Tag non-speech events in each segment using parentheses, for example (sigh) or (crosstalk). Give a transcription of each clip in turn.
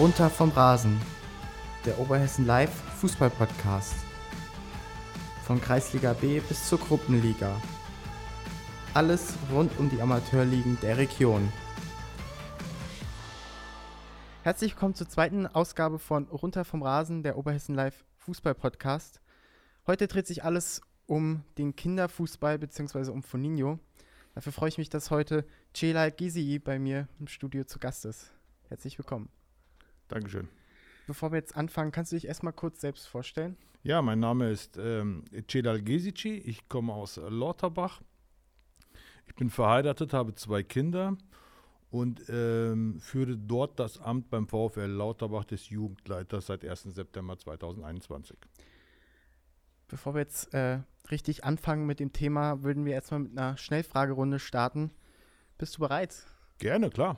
Runter vom Rasen, der Oberhessen Live Fußball Podcast. Von Kreisliga B bis zur Gruppenliga. Alles rund um die Amateurligen der Region. Herzlich willkommen zur zweiten Ausgabe von Runter vom Rasen, der Oberhessen Live Fußball Podcast. Heute dreht sich alles um den Kinderfußball bzw. um Foninho. Dafür freue ich mich, dass heute Celal Gizii bei mir im Studio zu Gast ist. Herzlich willkommen. Dankeschön. Bevor wir jetzt anfangen, kannst du dich erstmal kurz selbst vorstellen? Ja, mein Name ist ähm, Celal Gesici. Ich komme aus Lauterbach. Ich bin verheiratet, habe zwei Kinder und ähm, führe dort das Amt beim VfL Lauterbach des Jugendleiters seit 1. September 2021. Bevor wir jetzt äh, richtig anfangen mit dem Thema, würden wir erstmal mit einer Schnellfragerunde starten. Bist du bereit? Gerne, klar.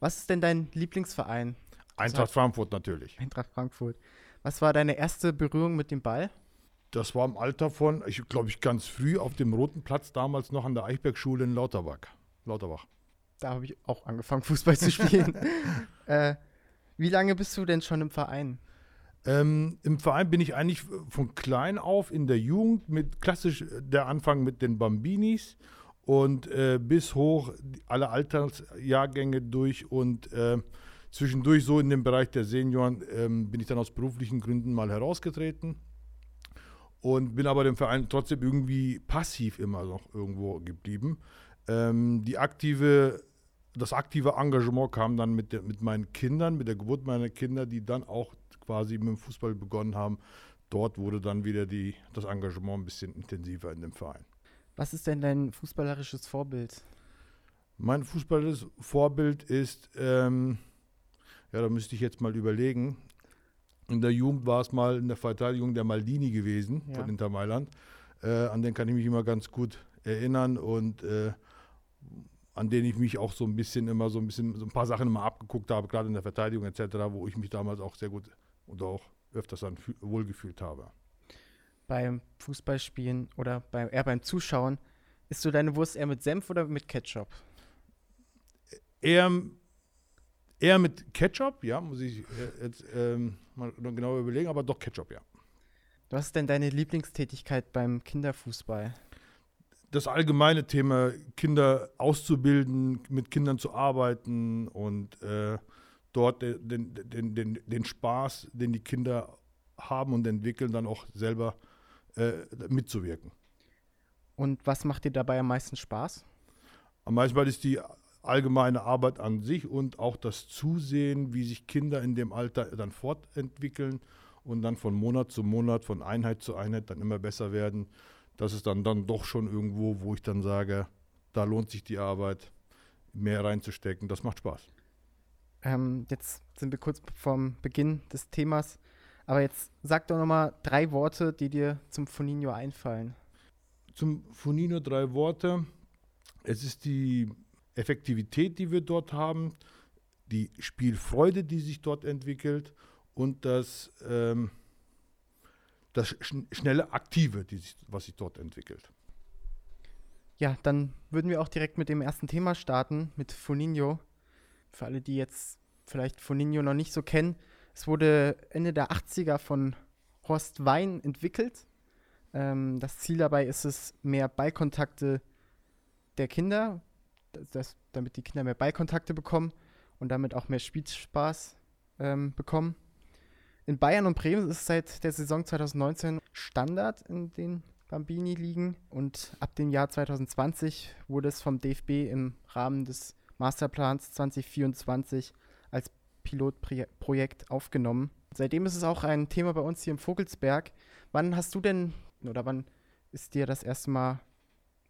Was ist denn dein Lieblingsverein? Eintracht Frankfurt natürlich. Eintracht Frankfurt. Was war deine erste Berührung mit dem Ball? Das war im Alter von, ich glaube ich, ganz früh auf dem Roten Platz, damals noch an der Eichbergschule in Lauterbach. Lauterbach. Da habe ich auch angefangen, (laughs) Fußball zu spielen. (laughs) äh, wie lange bist du denn schon im Verein? Ähm, Im Verein bin ich eigentlich von klein auf in der Jugend mit klassisch der Anfang mit den Bambinis und äh, bis hoch alle Altersjahrgänge durch und äh, zwischendurch so in dem Bereich der Senioren ähm, bin ich dann aus beruflichen Gründen mal herausgetreten und bin aber dem Verein trotzdem irgendwie passiv immer noch irgendwo geblieben. Ähm, die aktive, das aktive Engagement kam dann mit, der, mit meinen Kindern, mit der Geburt meiner Kinder, die dann auch quasi mit dem Fußball begonnen haben. Dort wurde dann wieder die, das Engagement ein bisschen intensiver in dem Verein. Was ist denn dein fußballerisches Vorbild? Mein fußballerisches Vorbild ist, ähm, ja, da müsste ich jetzt mal überlegen. In der Jugend war es mal in der Verteidigung der Maldini gewesen ja. von Inter Mailand. Äh, an den kann ich mich immer ganz gut erinnern und äh, an den ich mich auch so ein bisschen immer so ein bisschen so ein paar Sachen immer abgeguckt habe, gerade in der Verteidigung etc., wo ich mich damals auch sehr gut und auch öfters dann wohlgefühlt habe. Beim Fußballspielen oder bei, eher beim Zuschauen, isst du deine Wurst eher mit Senf oder mit Ketchup? Eher, eher mit Ketchup, ja, muss ich jetzt ähm, mal genau überlegen, aber doch Ketchup, ja. Was ist denn deine Lieblingstätigkeit beim Kinderfußball? Das allgemeine Thema, Kinder auszubilden, mit Kindern zu arbeiten und äh, dort den, den, den, den Spaß, den die Kinder haben und entwickeln, dann auch selber äh, mitzuwirken. Und was macht dir dabei am meisten Spaß? Am meisten ist die allgemeine Arbeit an sich und auch das Zusehen, wie sich Kinder in dem Alter dann fortentwickeln und dann von Monat zu Monat, von Einheit zu Einheit dann immer besser werden. Das ist dann, dann doch schon irgendwo, wo ich dann sage, da lohnt sich die Arbeit, mehr reinzustecken. Das macht Spaß. Ähm, jetzt sind wir kurz vorm Beginn des Themas. Aber jetzt sag doch nochmal drei Worte, die dir zum Foninho einfallen. Zum Foninho drei Worte. Es ist die Effektivität, die wir dort haben, die Spielfreude, die sich dort entwickelt und das, ähm, das schn schnelle Aktive, sich, was sich dort entwickelt. Ja, dann würden wir auch direkt mit dem ersten Thema starten, mit Foninho. Für alle, die jetzt vielleicht Foninho noch nicht so kennen, es wurde Ende der 80er von Horst Wein entwickelt. Ähm, das Ziel dabei ist es, mehr Ballkontakte der Kinder, das, damit die Kinder mehr Ballkontakte bekommen und damit auch mehr Spielspaß ähm, bekommen. In Bayern und Bremen ist es seit der Saison 2019 Standard in den Bambini-Ligen und ab dem Jahr 2020 wurde es vom DFB im Rahmen des Masterplans 2024 als Pilotprojekt aufgenommen. Seitdem ist es auch ein Thema bei uns hier im Vogelsberg. Wann hast du denn oder wann ist dir das erste Mal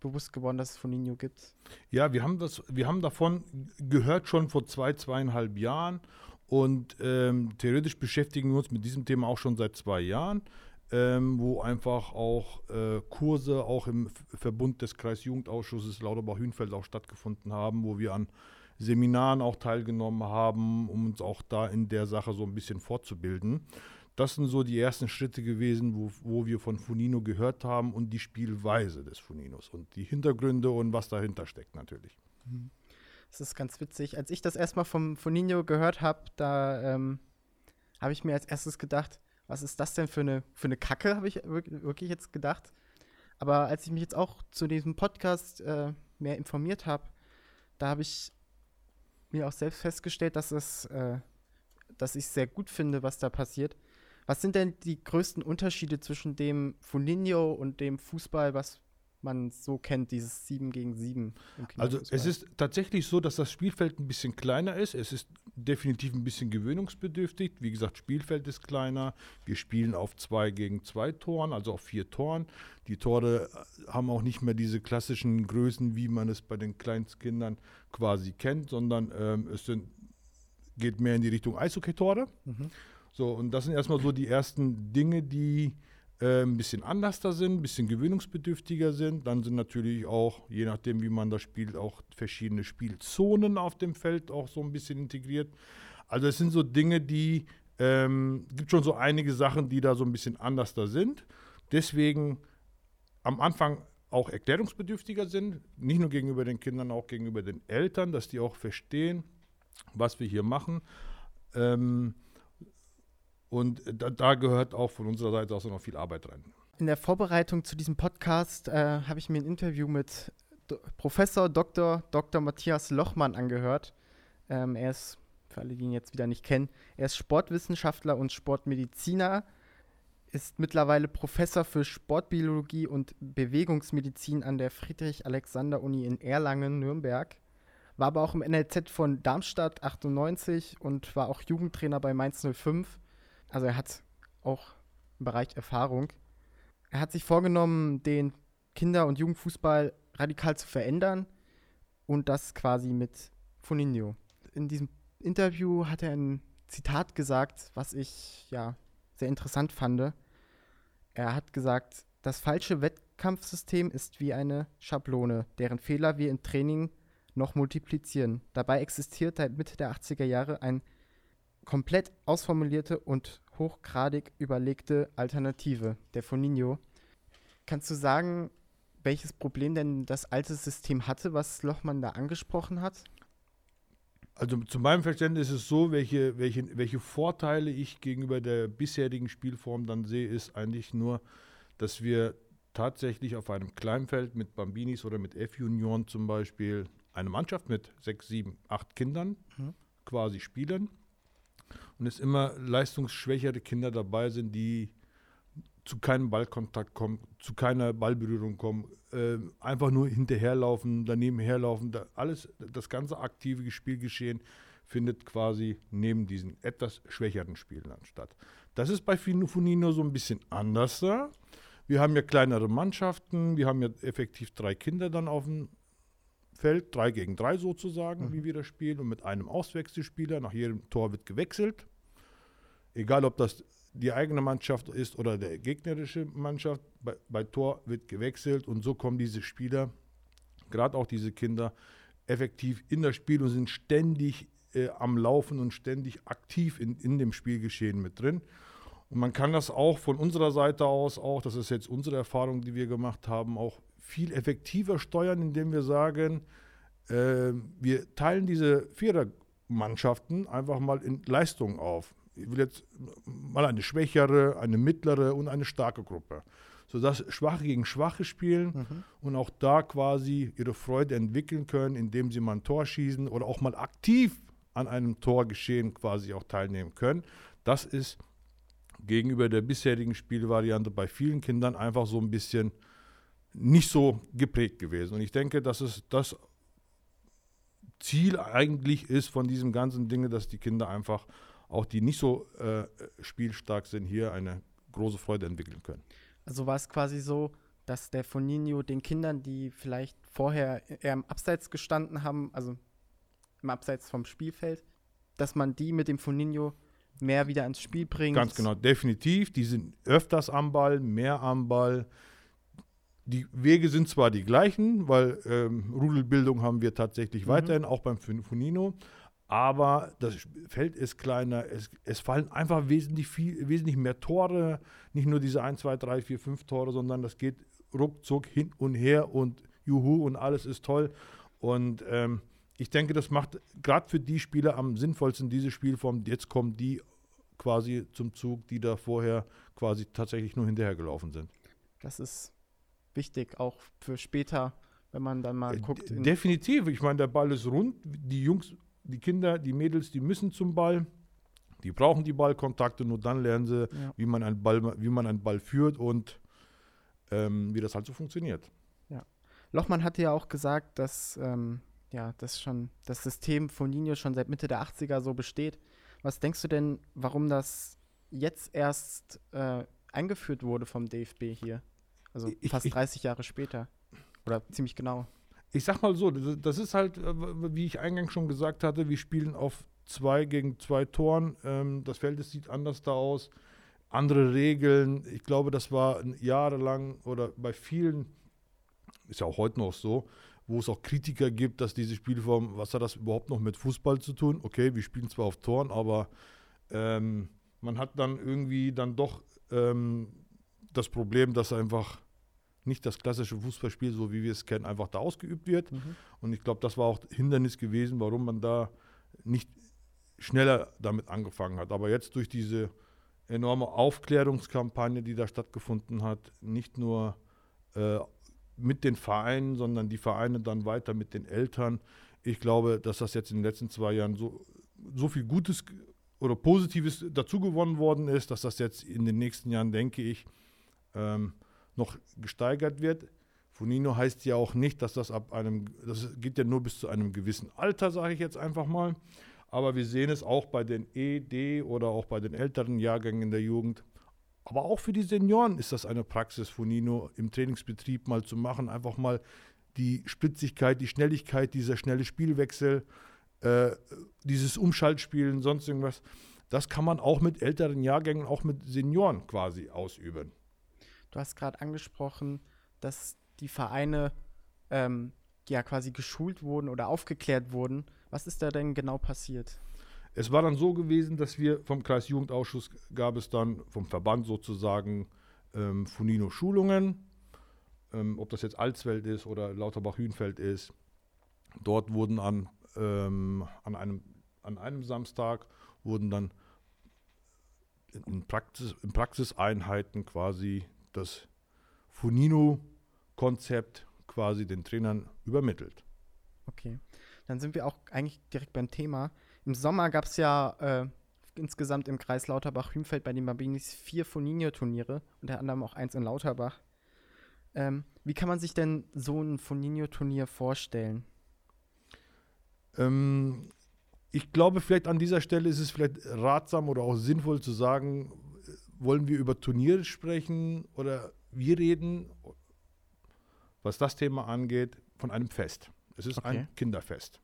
bewusst geworden, dass es Foninho gibt? Ja, wir haben, das, wir haben davon gehört schon vor zwei, zweieinhalb Jahren und ähm, theoretisch beschäftigen wir uns mit diesem Thema auch schon seit zwei Jahren ähm, wo einfach auch äh, Kurse auch im Verbund des Kreisjugendausschusses Lauterbach-Hünfeld auch stattgefunden haben, wo wir an Seminaren auch teilgenommen haben, um uns auch da in der Sache so ein bisschen fortzubilden. Das sind so die ersten Schritte gewesen, wo, wo wir von Funino gehört haben und die Spielweise des Funinos und die Hintergründe und was dahinter steckt natürlich. Mhm. Das ist ganz witzig. Als ich das erstmal vom von Nino gehört habe, da ähm, habe ich mir als erstes gedacht, was ist das denn für eine, für eine Kacke, habe ich wirklich jetzt gedacht. Aber als ich mich jetzt auch zu diesem Podcast äh, mehr informiert habe, da habe ich mir auch selbst festgestellt, dass es, äh, dass ich sehr gut finde, was da passiert. Was sind denn die größten Unterschiede zwischen dem Funinho und dem Fußball, was man so kennt, dieses 7 gegen 7. Also es ist tatsächlich so, dass das Spielfeld ein bisschen kleiner ist. Es ist definitiv ein bisschen gewöhnungsbedürftig. Wie gesagt, Spielfeld ist kleiner. Wir spielen auf 2 gegen 2 Toren, also auf 4 Toren. Die Tore äh, haben auch nicht mehr diese klassischen Größen, wie man es bei den Kleinstkindern quasi kennt, sondern ähm, es sind, geht mehr in die Richtung Eishockey-Tore. Mhm. So, und das sind erstmal so die ersten Dinge, die äh, ein bisschen anders da sind, ein bisschen gewöhnungsbedürftiger sind. Dann sind natürlich auch, je nachdem, wie man das spielt, auch verschiedene Spielzonen auf dem Feld auch so ein bisschen integriert. Also es sind so Dinge, die, ähm, gibt schon so einige Sachen, die da so ein bisschen anders da sind. Deswegen am Anfang auch erklärungsbedürftiger sind, nicht nur gegenüber den Kindern, auch gegenüber den Eltern, dass die auch verstehen, was wir hier machen. Ähm, und da, da, gehört auch von unserer Seite aus noch viel Arbeit rein. In der Vorbereitung zu diesem Podcast äh, habe ich mir ein Interview mit Do Professor Dr. Dr. Matthias Lochmann angehört. Ähm, er ist, für alle, die ihn jetzt wieder nicht kennen, er ist Sportwissenschaftler und Sportmediziner, ist mittlerweile Professor für Sportbiologie und Bewegungsmedizin an der Friedrich-Alexander-Uni in Erlangen, Nürnberg. War aber auch im NLZ von Darmstadt 98 und war auch Jugendtrainer bei Mainz 05 also er hat auch im Bereich Erfahrung. Er hat sich vorgenommen, den Kinder- und Jugendfußball radikal zu verändern und das quasi mit Funinho. In diesem Interview hat er ein Zitat gesagt, was ich ja sehr interessant fand. Er hat gesagt, das falsche Wettkampfsystem ist wie eine Schablone, deren Fehler wir im Training noch multiplizieren. Dabei existiert seit Mitte der 80er Jahre ein komplett ausformulierte und hochgradig überlegte Alternative, der Foninho. Kannst du sagen, welches Problem denn das alte System hatte, was Lochmann da angesprochen hat? Also zu meinem Verständnis ist es so, welche, welche, welche Vorteile ich gegenüber der bisherigen Spielform dann sehe, ist eigentlich nur, dass wir tatsächlich auf einem Kleinfeld mit Bambinis oder mit F-Junioren zum Beispiel eine Mannschaft mit sechs, sieben, acht Kindern mhm. quasi spielen und es immer leistungsschwächere Kinder dabei sind, die zu keinem Ballkontakt kommen, zu keiner Ballberührung kommen, äh, einfach nur hinterherlaufen, daneben herlaufen, da alles, das ganze aktive Spielgeschehen findet quasi neben diesen etwas schwächeren Spielern statt. Das ist bei Funino so ein bisschen anders da. Wir haben ja kleinere Mannschaften, wir haben ja effektiv drei Kinder dann auf dem Feld, drei gegen drei sozusagen, mhm. wie wir das spielen, und mit einem Auswechselspieler. Nach jedem Tor wird gewechselt. Egal, ob das die eigene Mannschaft ist oder der gegnerische Mannschaft, bei, bei Tor wird gewechselt und so kommen diese Spieler, gerade auch diese Kinder, effektiv in das Spiel und sind ständig äh, am Laufen und ständig aktiv in, in dem Spielgeschehen mit drin. Und man kann das auch von unserer Seite aus, auch, das ist jetzt unsere Erfahrung, die wir gemacht haben, auch viel effektiver steuern, indem wir sagen, äh, wir teilen diese Vierermannschaften einfach mal in Leistungen auf. Ich will jetzt mal eine schwächere, eine mittlere und eine starke Gruppe. Sodass Schwache gegen Schwache spielen mhm. und auch da quasi ihre Freude entwickeln können, indem sie mal ein Tor schießen oder auch mal aktiv an einem Torgeschehen quasi auch teilnehmen können. Das ist gegenüber der bisherigen Spielvariante bei vielen Kindern einfach so ein bisschen nicht so geprägt gewesen. Und ich denke, dass es das Ziel eigentlich ist von diesem ganzen Dinge, dass die Kinder einfach, auch die nicht so äh, spielstark sind, hier eine große Freude entwickeln können. Also war es quasi so, dass der Foninho den Kindern, die vielleicht vorher eher im Abseits gestanden haben, also im Abseits vom Spielfeld, dass man die mit dem Foninho mehr wieder ins Spiel bringt. Ganz genau, definitiv. Die sind öfters am Ball, mehr am Ball. Die Wege sind zwar die gleichen, weil ähm, Rudelbildung haben wir tatsächlich mhm. weiterhin, auch beim Funino, aber das Feld ist kleiner, es, es, fallen einfach wesentlich, viel, wesentlich mehr Tore, nicht nur diese 1, 2, 3, 4, 5 Tore, sondern das geht ruckzuck hin und her und juhu und alles ist toll. Und ähm, ich denke, das macht gerade für die Spieler am sinnvollsten diese Spielform. Jetzt kommen die quasi zum Zug, die da vorher quasi tatsächlich nur hinterhergelaufen sind. Das ist wichtig, auch für später, wenn man dann mal Äh, guckt. Definitiv. Ich meine, der Ball ist rund. Die Jungs, die Kinder, die Mädels, die müssen zum Ball. Die brauchen die Ballkontakte. Nur dann lernen sie, Ja. wie, man einen Ball, wie man einen Ball führt und ähm, wie das halt so funktioniert. Lochmann hatte ja auch gesagt, dass ähm, ja, das schon das System von Nino schon seit Mitte der 80er so besteht. Was denkst du denn, warum das jetzt erst äh, eingeführt wurde vom DFB hier? Also Ich- fast ich- 30 Jahre später. Oder ziemlich genau. Ich sag mal so, das ist halt, äh, wie ich eingangs schon gesagt hatte, wir spielen auf zwei gegen zwei Toren. Ähm, Das Feld das sieht anders da aus. Andere Regeln. Ich glaube, das war jahrelang oder bei vielen, ist ja auch heute noch so, wo es auch Kritiker gibt, dass diese Spielform, was hat das überhaupt noch mit Fußball zu tun? Okay, wir spielen zwar auf Toren, aber ähm, man hat dann irgendwie dann doch ähm, das Problem, dass einfach nicht das klassische Fußballspiel, so wie wir es kennen, einfach da ausgeübt wird. Mhm. Und ich glaube, das war auch Hindernis gewesen, warum man da nicht schneller damit angefangen hat. Aber jetzt durch diese enorme Aufklärungskampagne, die da stattgefunden hat, nicht nur äh, mit den Vereinen, sondern die Vereine dann weiter mit den Eltern. Ich glaube, dass das jetzt in den letzten zwei Jahren so, so viel Gutes oder Positives dazu gewonnen worden ist, dass das jetzt in den nächsten Jahren, denke ich, ähm, noch gesteigert wird. Funino heißt ja auch nicht, dass das ab einem, das geht ja nur bis zu einem gewissen Alter, sage ich jetzt einfach mal. Aber wir sehen es auch bei den ED oder auch bei den älteren Jahrgängen der Jugend. Aber auch für die Senioren ist das eine Praxis, Funino im Trainingsbetrieb mal zu machen. Einfach mal die Spritzigkeit, die Schnelligkeit, dieser schnelle Spielwechsel, äh, dieses Umschaltspielen, sonst irgendwas. Das kann man auch mit älteren Jahrgängen, auch mit Senioren quasi ausüben. Du hast gerade angesprochen, dass die Vereine ähm, ja quasi geschult wurden oder aufgeklärt wurden. Was ist da denn genau passiert? Es war dann so gewesen, dass wir vom Kreisjugendausschuss gab es dann vom Verband sozusagen ähm, Funino-Schulungen, ähm, ob das jetzt Alsfeld ist oder Lauterbach-Hühnfeld ist. Dort wurden an, ähm, an, einem, an einem Samstag wurden dann in, Praxis, in Praxiseinheiten quasi das Funino-Konzept quasi den Trainern übermittelt. Okay. Dann sind wir auch eigentlich direkt beim Thema. Im Sommer gab es ja äh, insgesamt im Kreis Lauterbach-Hümfeld bei den Babinis vier Foninho-Turniere, unter anderem auch eins in Lauterbach. Ähm, wie kann man sich denn so ein Foninho-Turnier vorstellen? Ähm, ich glaube, vielleicht an dieser Stelle ist es vielleicht ratsam oder auch sinnvoll zu sagen, wollen wir über Turniere sprechen oder wir reden, was das Thema angeht, von einem Fest. Es ist Okay. ein Kinderfest,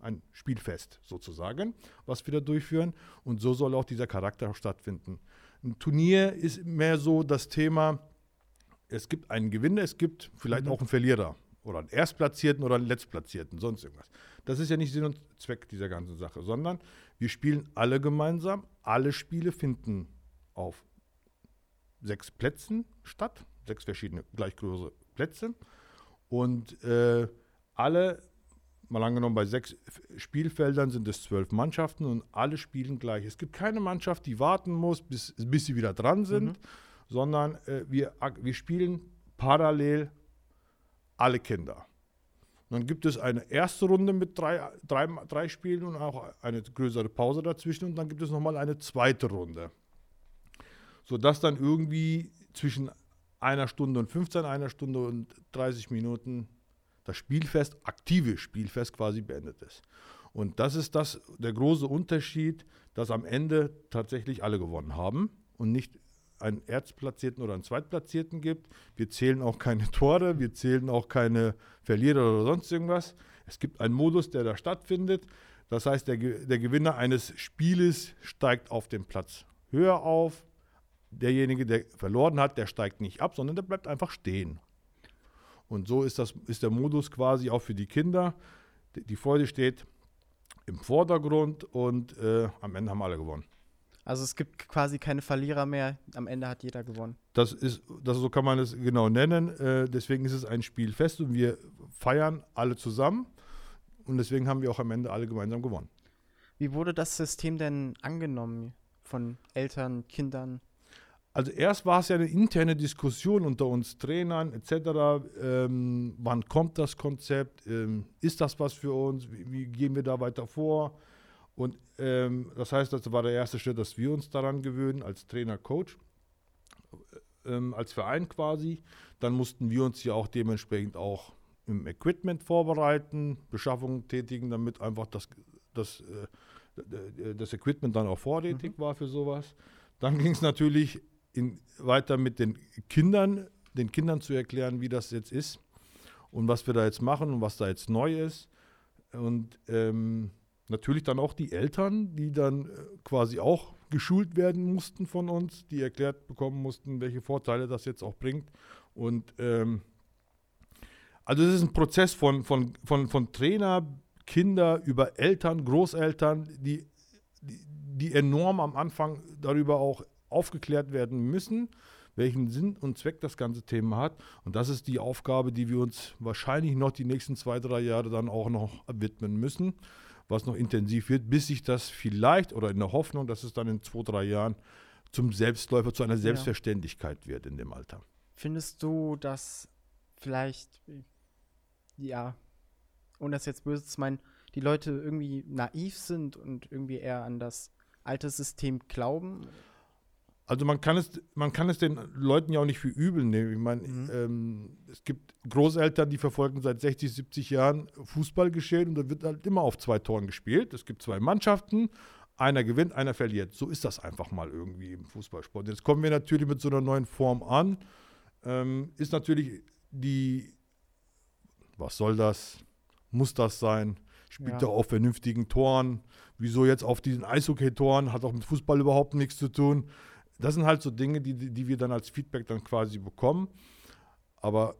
ein Spielfest sozusagen, was wir da durchführen. Und so soll auch dieser Charakter stattfinden. Ein Turnier ist mehr so das Thema, es gibt einen Gewinner, es gibt vielleicht Mhm. auch einen Verlierer oder einen Erstplatzierten oder einen Letztplatzierten, sonst irgendwas. Das ist ja nicht Sinn und Zweck dieser ganzen Sache, sondern wir spielen alle gemeinsam. Alle Spiele finden auf sechs Plätzen statt, sechs verschiedene gleich große Plätze. Und äh, alle, mal angenommen, bei sechs Spielfeldern sind es zwölf Mannschaften und alle spielen gleich. Es gibt keine Mannschaft, die warten muss, bis, bis sie wieder dran sind, sondern äh, wir, wir spielen parallel alle Kinder. Und dann gibt es eine erste Runde mit drei, drei, drei Spielen und auch eine größere Pause dazwischen und dann gibt es nochmal eine zweite Runde. Sodass dann irgendwie zwischen einer Stunde und 15, einer Stunde und 30 Minuten das Spielfest, aktive Spielfest quasi beendet ist. Und das ist das, der große Unterschied, dass am Ende tatsächlich alle gewonnen haben und nicht einen Erstplatzierten oder einen Zweitplatzierten gibt. Wir zählen auch keine (laughs) Tore, wir zählen auch keine Verlierer oder sonst irgendwas. Es gibt einen Modus, der da stattfindet. Das heißt, der, der Gewinner eines Spieles steigt auf den Platz höher auf. Derjenige, der verloren hat, der steigt nicht ab, sondern der bleibt einfach stehen. Und so ist, das, ist der Modus quasi auch für die Kinder. Die, Freude steht im Vordergrund und äh, am Ende haben alle gewonnen. Also es gibt quasi keine Verlierer mehr. Am Ende hat jeder gewonnen. Das ist, das, so kann man es genau nennen. Äh, deswegen ist es ein Spielfest und wir feiern alle zusammen. und deswegen haben wir auch am Ende alle gemeinsam gewonnen. Wie wurde das System denn angenommen von Eltern, Kindern? Also erst war es ja eine interne Diskussion unter uns Trainern etc. Ähm, wann kommt das Konzept? Ähm, ist das was für uns? Wie, wie, gehen wir da weiter vor? Und ähm, das heißt, das war der erste Schritt, dass wir uns daran gewöhnen als Trainer, Coach, ähm, als Verein quasi. Dann mussten wir uns ja auch dementsprechend auch im Equipment vorbereiten, Beschaffungen tätigen, damit einfach das, das, äh, das Equipment dann auch vorrätig mhm. war für sowas. Dann ging es natürlich in, weiter mit den Kindern, den Kindern zu erklären, wie das jetzt ist und was wir da jetzt machen und was da jetzt neu ist. Und ähm, natürlich dann auch die Eltern, die dann äh, quasi auch geschult werden mussten von uns, die erklärt bekommen mussten, welche Vorteile das jetzt auch bringt. Und ähm, also es ist ein Prozess von, von, von, von Trainer, Kinder über Eltern, Großeltern, die, die, die enorm am Anfang darüber auch aufgeklärt werden müssen, welchen Sinn und Zweck das ganze Thema hat. Und das ist die Aufgabe, die wir uns wahrscheinlich noch die nächsten zwei, drei Jahre dann auch noch widmen müssen, was noch intensiv wird, bis sich das vielleicht oder in der Hoffnung, dass es dann in zwei, drei Jahren zum Selbstläufer, zu einer Selbstverständlichkeit wird in dem Alter. Findest du, dass vielleicht, ja, ohne das jetzt böse zu meinen, die Leute irgendwie naiv sind und irgendwie eher an das alte System glauben? Also man kann es, man kann es den Leuten ja auch nicht für übel nehmen. Ich meine, mhm. ähm, es gibt Großeltern, die verfolgen seit 60, 70 Jahren Fußballgeschehen und da wird halt immer auf zwei Toren gespielt. Es gibt zwei Mannschaften, einer gewinnt, einer verliert. So ist das einfach mal irgendwie im Fußballsport. Jetzt kommen wir natürlich mit so einer neuen Form an. Ähm, ist natürlich die, was soll das? Muss das sein? Spielt ja. doch auf vernünftigen Toren. Wieso jetzt auf diesen Eishockey-Toren? Hat auch mit Fußball überhaupt nichts zu tun. Das sind halt so Dinge, die, die wir dann als Feedback dann quasi bekommen. Aber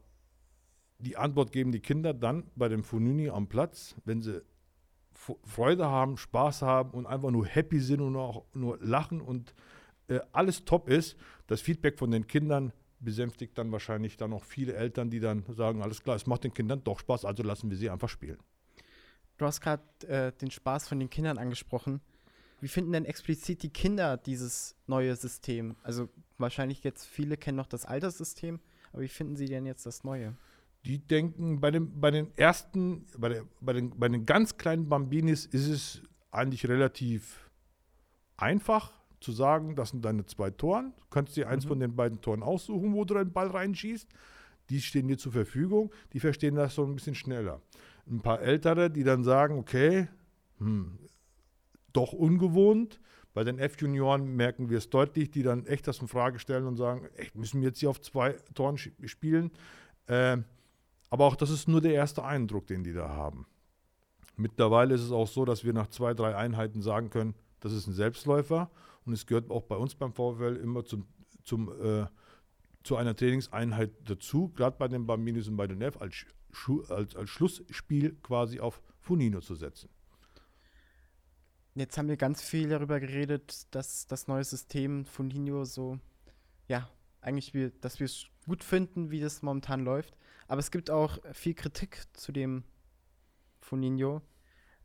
die Antwort geben die Kinder dann bei dem Fununi am Platz, wenn sie Freude haben, Spaß haben und einfach nur happy sind und auch nur lachen und äh, alles top ist. Das Feedback von den Kindern besänftigt dann wahrscheinlich dann auch viele Eltern, die dann sagen, alles klar, es macht den Kindern doch Spaß, also lassen wir sie einfach spielen. Du hast gerade äh, den Spaß von den Kindern angesprochen. Wie finden denn explizit die Kinder dieses neue System? Also wahrscheinlich jetzt viele kennen noch das alte System, aber wie finden sie denn jetzt das neue? Die denken, bei, dem, bei den ersten, bei, der, bei, den, bei den ganz kleinen Bambinis ist es eigentlich relativ einfach zu sagen, das sind deine zwei Toren. Du kannst dir eins mhm. von den beiden Toren aussuchen, wo du deinen Ball reinschießt. Die stehen dir zur Verfügung. Die verstehen das so ein bisschen schneller. Ein paar Ältere, die dann sagen, okay, hm, doch ungewohnt. Bei den F-Junioren merken wir es deutlich, die dann echt das in Frage stellen und sagen, echt, müssen wir jetzt hier auf zwei Toren spielen? Äh, aber auch das ist nur der erste Eindruck, den die da haben. Mittlerweile ist es auch so, dass wir nach zwei, drei Einheiten sagen können, das ist ein Selbstläufer und es gehört auch bei uns beim VfL immer zum, zum, äh, zu einer Trainingseinheit dazu, gerade bei den Bambinis und bei den F, als, als, als Schlussspiel quasi auf Funino zu setzen. Jetzt haben wir ganz viel darüber geredet, dass das neue System von Nino so, ja, eigentlich, wir, dass wir es gut finden, wie das momentan läuft. Aber es gibt auch viel Kritik zu dem Funinho.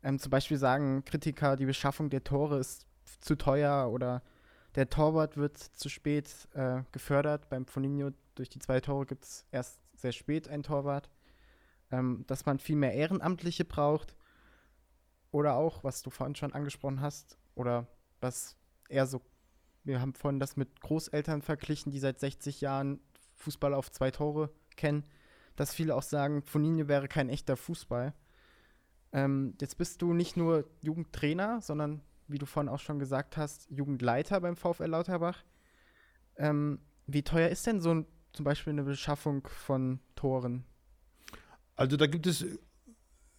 Ähm, zum Beispiel sagen Kritiker, die Beschaffung der Tore ist zu teuer oder der Torwart wird zu spät äh, gefördert. Beim Funinho durch die zwei Tore gibt es erst sehr spät ein Torwart. Ähm, dass man viel mehr Ehrenamtliche braucht. Oder auch, was du vorhin schon angesprochen hast, oder was eher so, wir haben vorhin das mit Großeltern verglichen, die seit 60 Jahren Fußball auf zwei Tore kennen, dass viele auch sagen, Foninho wäre kein echter Fußball. Ähm, jetzt bist du nicht nur Jugendtrainer, sondern, wie du vorhin auch schon gesagt hast, Jugendleiter beim VfL Lauterbach. Ähm, wie teuer ist denn so ein, zum Beispiel eine Beschaffung von Toren? Also da gibt es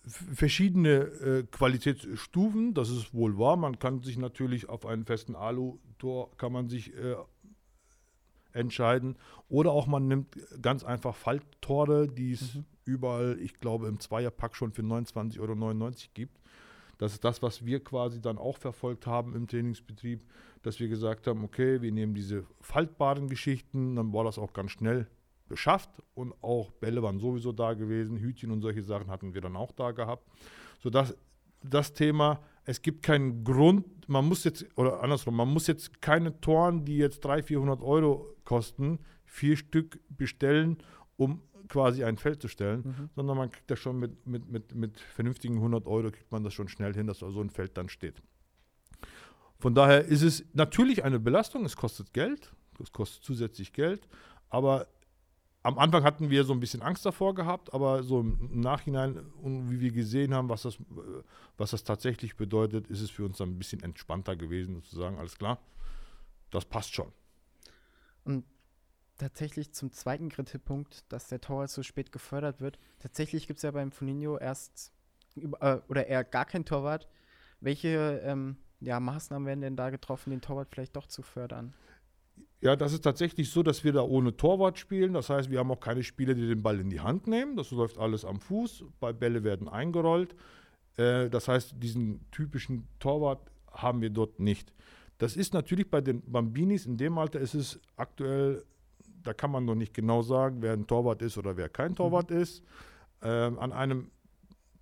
verschiedene äh, Qualitätsstufen, das ist wohl wahr. Man kann sich natürlich auf einen festen Alu-Tor kann man sich äh, entscheiden. Oder auch man nimmt ganz einfach Falttore, die es mhm. überall, ich glaube, im Zweierpack schon für 29,99 Euro gibt. Das ist das, was wir quasi dann auch verfolgt haben im Trainingsbetrieb, dass wir gesagt haben, okay, wir nehmen diese faltbaren Geschichten, dann war das auch ganz schnell beschafft und auch Bälle waren sowieso da gewesen, Hütchen und solche Sachen hatten wir dann auch da gehabt. Sodass das Thema, es gibt keinen Grund, man muss jetzt, oder andersrum, man muss jetzt keine Toren, die jetzt 300, 400 Euro kosten, vier Stück bestellen, um quasi ein Feld zu stellen, mhm. sondern man kriegt das schon mit, mit, mit, mit vernünftigen 100 Euro, kriegt man das schon schnell hin, dass so ein Feld dann steht. Von daher ist es natürlich eine Belastung, es kostet Geld, es kostet zusätzlich Geld, aber am Anfang hatten wir so ein bisschen Angst davor gehabt, aber so im Nachhinein, wie wir gesehen haben, was das, was das tatsächlich bedeutet, ist es für uns dann ein bisschen entspannter gewesen, zu sagen, alles klar, das passt schon. Und tatsächlich zum zweiten Kritikpunkt, dass der Torwart so spät gefördert wird. Tatsächlich gibt es ja beim Funinho erst äh, oder eher gar kein Torwart. Welche ähm, ja, Maßnahmen werden denn da getroffen, den Torwart vielleicht doch zu fördern? Ja, das ist tatsächlich so, dass wir da ohne Torwart spielen. Das heißt, wir haben auch keine Spieler, die den Ball in die Hand nehmen. Das läuft alles am Fuß. Bälle werden eingerollt. Äh, das heißt, diesen typischen Torwart haben wir dort nicht. Das ist natürlich bei den Bambinis in dem Alter ist es aktuell, da kann man noch nicht genau sagen, wer ein Torwart ist oder wer kein Torwart mhm. ist. Ähm, an einem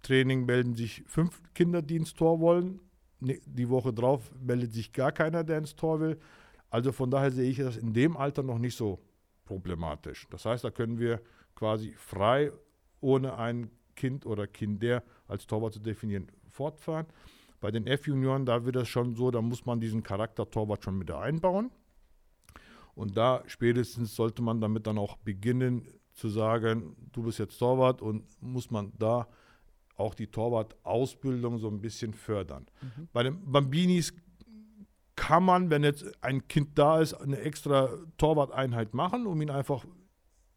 Training melden sich fünf Kinder, die ins Tor wollen. Ne, die Woche drauf meldet sich gar keiner, der ins Tor will. Also von daher sehe ich das in dem Alter noch nicht so problematisch. Das heißt, da können wir quasi frei, ohne ein Kind oder Kinder als Torwart zu definieren, fortfahren. Bei den F-Junioren, da wird es schon so, da muss man diesen Charakter Torwart schon mit einbauen. Und da spätestens sollte man damit dann auch beginnen zu sagen, du bist jetzt Torwart und muss man da auch die Torwart-Ausbildung so ein bisschen fördern. Mhm. Bei den Bambinis kann man, wenn jetzt ein Kind da ist, eine extra Torwarteinheit machen, um ihn einfach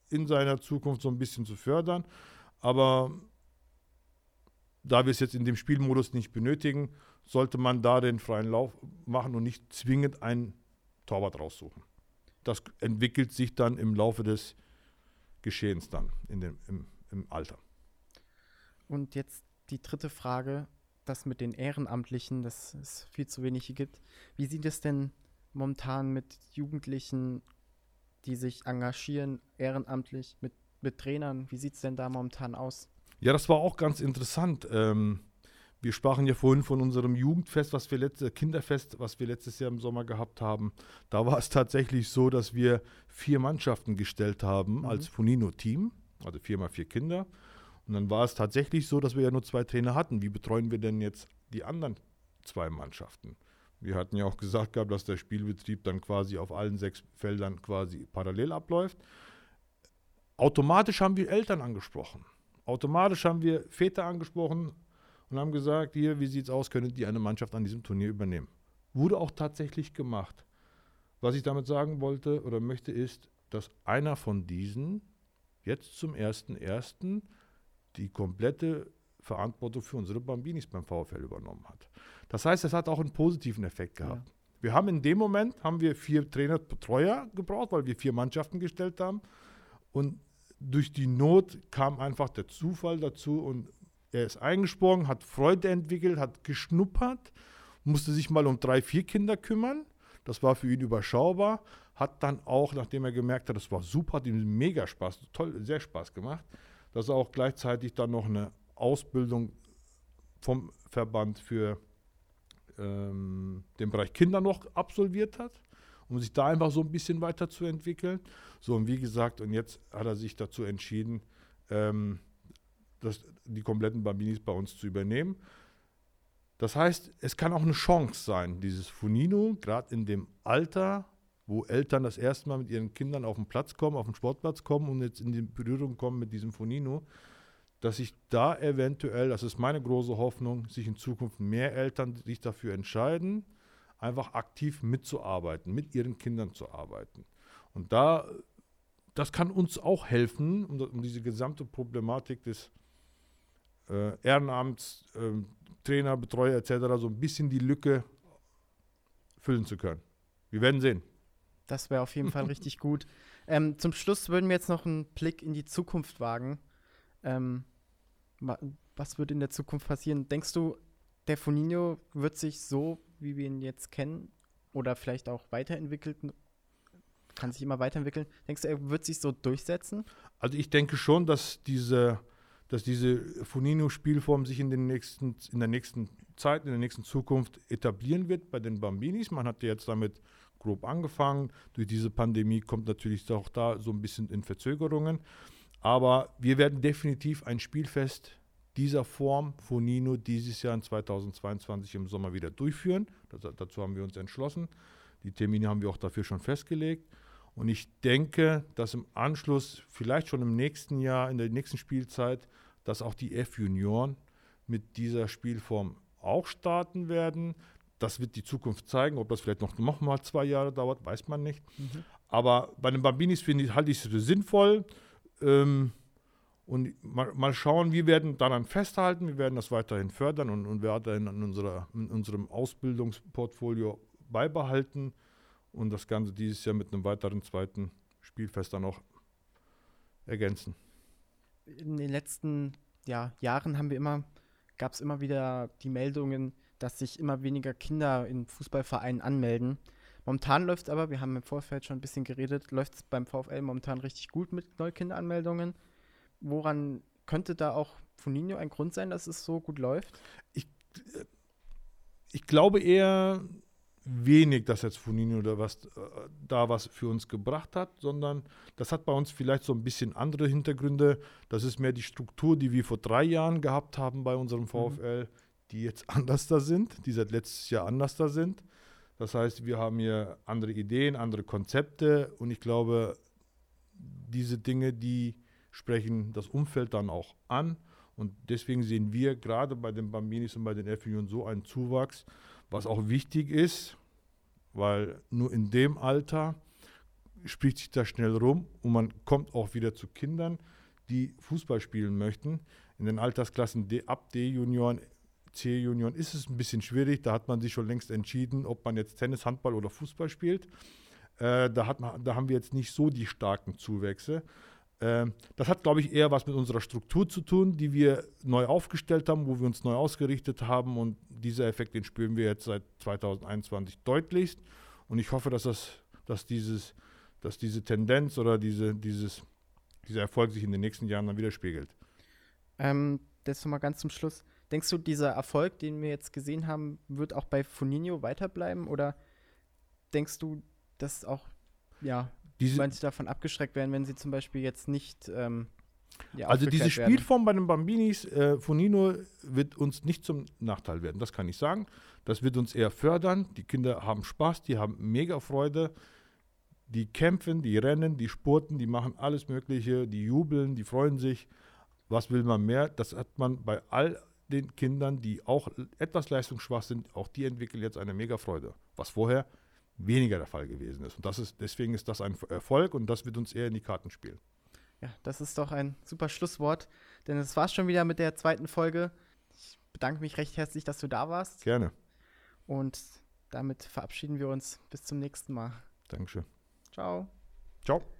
in seiner Zukunft so ein bisschen zu fördern. Aber da wir es jetzt in dem Spielmodus nicht benötigen, sollte man da den freien Lauf machen und nicht zwingend einen Torwart raussuchen. Das entwickelt sich dann im Laufe des Geschehens dann in dem, im, im Alter. Und jetzt die dritte Frage das mit den Ehrenamtlichen, dass es viel zu wenig gibt. Wie sieht es denn momentan mit Jugendlichen, die sich engagieren, ehrenamtlich, mit, mit Trainern? Wie sieht es denn da momentan aus? Ja, das war auch ganz interessant. Ähm, wir sprachen ja vorhin von unserem Jugendfest, was wir letzte Kinderfest, was wir letztes Jahr im Sommer gehabt haben. Da war es tatsächlich so, dass wir vier Mannschaften gestellt haben mhm. als Funino-Team, also vier mal vier Kinder. Und dann war es tatsächlich so, dass wir ja nur zwei Trainer hatten. Wie betreuen wir denn jetzt die anderen zwei Mannschaften? Wir hatten ja auch gesagt gehabt, dass der Spielbetrieb dann quasi auf allen sechs Feldern quasi parallel abläuft. Automatisch haben wir Eltern angesprochen. Automatisch haben wir Väter angesprochen und haben gesagt, hier, wie sieht es aus, können die eine Mannschaft an diesem Turnier übernehmen? Wurde auch tatsächlich gemacht. Was ich damit sagen wollte oder möchte, ist, dass einer von diesen jetzt zum 1.1 die komplette Verantwortung für unsere Bambinis beim VfL übernommen hat. Das heißt, es hat auch einen positiven Effekt gehabt. Ja. Wir haben in dem Moment haben wir vier Trainer, Betreuer gebraucht, weil wir vier Mannschaften gestellt haben. Und durch die Not kam einfach der Zufall dazu und er ist eingesprungen, hat Freude entwickelt, hat geschnuppert, musste sich mal um drei, vier Kinder kümmern. Das war für ihn überschaubar. Hat dann auch, nachdem er gemerkt hat, das war super, hat ihm mega Spaß, toll, sehr Spaß gemacht, dass er auch gleichzeitig dann noch eine Ausbildung vom Verband für ähm, den Bereich Kinder noch absolviert hat, um sich da einfach so ein bisschen weiterzuentwickeln. So, und wie gesagt, und jetzt hat er sich dazu entschieden, ähm, das, die kompletten Bambinis bei uns zu übernehmen. Das heißt, es kann auch eine Chance sein, dieses Funino, gerade in dem Alter, wo Eltern das erste Mal mit ihren Kindern auf den Platz kommen, auf den Sportplatz kommen und jetzt in die Berührung kommen mit diesem Fonino, dass sich da eventuell, das ist meine große Hoffnung, sich in Zukunft mehr Eltern sich dafür entscheiden, einfach aktiv mitzuarbeiten, mit ihren Kindern zu arbeiten. Und da, das kann uns auch helfen, um, um diese gesamte Problematik des äh, Ehrenamts, äh, Trainer, Betreuer etc. so ein bisschen die Lücke füllen zu können. Wir werden sehen. Das wäre auf jeden Fall richtig gut. Ähm, zum Schluss würden wir jetzt noch einen Blick in die Zukunft wagen. Ähm, was wird in der Zukunft passieren? Denkst du, der Foninho wird sich so, wie wir ihn jetzt kennen, oder vielleicht auch weiterentwickelt, kann sich immer weiterentwickeln. Denkst du, er wird sich so durchsetzen? Also ich denke schon, dass diese, dass diese Funino-Spielform sich in, den nächsten, in der nächsten Zeit, in der nächsten Zukunft etablieren wird bei den Bambinis. Man hat ja jetzt damit grob angefangen. Durch diese Pandemie kommt natürlich auch da so ein bisschen in Verzögerungen. Aber wir werden definitiv ein Spielfest dieser Form Fonino dieses Jahr in 2022 im Sommer wieder durchführen. Das, dazu haben wir uns entschlossen. Die Termine haben wir auch dafür schon festgelegt. Und ich denke, dass im Anschluss, vielleicht schon im nächsten Jahr, in der nächsten Spielzeit, dass auch die F-Junioren mit dieser Spielform auch starten werden. Das wird die Zukunft zeigen. Ob das vielleicht noch, noch mal zwei Jahre dauert, weiß man nicht. Mhm. Aber bei den Bambinis ich, halte ich es für sinnvoll. Ähm, und mal, mal, schauen, wir werden daran festhalten, wir werden das weiterhin fördern und, und weiterhin in, unserer, in unserem Ausbildungsportfolio beibehalten und das Ganze dieses Jahr mit einem weiteren zweiten Spielfest dann auch ergänzen. In den letzten ja, Jahren haben wir immer, gab es immer wieder die Meldungen, dass sich immer weniger Kinder in Fußballvereinen anmelden. Momentan läuft es aber, wir haben im Vorfeld schon ein bisschen geredet, läuft es beim VfL momentan richtig gut mit Neukinderanmeldungen woran könnte da auch Funinho ein Grund sein, dass es so gut läuft? Ich, äh, ich glaube eher wenig, dass jetzt Funinho da was, äh, da was für uns gebracht hat, sondern das hat bei uns vielleicht so ein bisschen andere Hintergründe. Das ist mehr die Struktur, die wir vor drei Jahren gehabt haben bei unserem VfL, mhm. Die jetzt (laughs) anders da sind, die seit letztes Jahr anders da sind. Das heißt, wir haben hier andere Ideen, andere Konzepte und ich glaube, diese Dinge, die sprechen das Umfeld dann auch an. Und deswegen sehen wir gerade bei den Bambinis und bei den f so einen Zuwachs, was auch wichtig ist, weil nur in dem Alter spricht sich das schnell rum und man kommt auch wieder zu Kindern, die Fußball spielen möchten. In den Altersklassen D, ab D-Junioren, C-Junioren ist es ein bisschen schwierig. Da hat man sich schon längst entschieden, ob man jetzt Tennis, Handball oder Fußball spielt. Äh, da, hat man, da haben wir jetzt nicht so die starken Zuwächse. Ähm, das hat, glaube ich, eher was mit unserer Struktur zu tun, die wir neu aufgestellt haben, wo wir uns neu ausgerichtet haben. Und dieser Effekt, den spüren wir jetzt seit 2021 deutlichst. Und ich hoffe, dass, das, dass, dieses, dass diese Tendenz oder diese, dieses, dieser Erfolg sich in den nächsten Jahren dann widerspiegelt. Ähm, das nochmal ganz zum Schluss. Denkst du, dieser Erfolg, den wir jetzt gesehen haben, wird auch bei Funinho weiterbleiben? Oder denkst du, dass auch ja, diese, manche davon abgeschreckt werden, wenn sie zum Beispiel jetzt nicht. Ähm, ja, also diese Spielform werden. bei den Bambinis, äh, Fonino wird uns nicht zum Nachteil werden, das kann ich sagen. Das wird uns eher fördern. Die Kinder haben Spaß, die haben mega Freude. Die kämpfen, die rennen, die spurten, die machen alles Mögliche, die jubeln, die freuen sich. Was will man mehr? Das hat man bei all den Kindern, die auch etwas leistungsschwach sind, auch die entwickeln jetzt eine mega Freude. Was vorher weniger der Fall gewesen ist. Und das ist, deswegen ist das ein Erfolg und das wird uns eher in die Karten spielen. Ja, das ist doch ein super Schlusswort, denn es war schon wieder mit der zweiten Folge. Ich bedanke mich recht herzlich, dass du da warst. Gerne. Und damit verabschieden wir uns bis zum nächsten Mal. Dankeschön. Ciao. Ciao.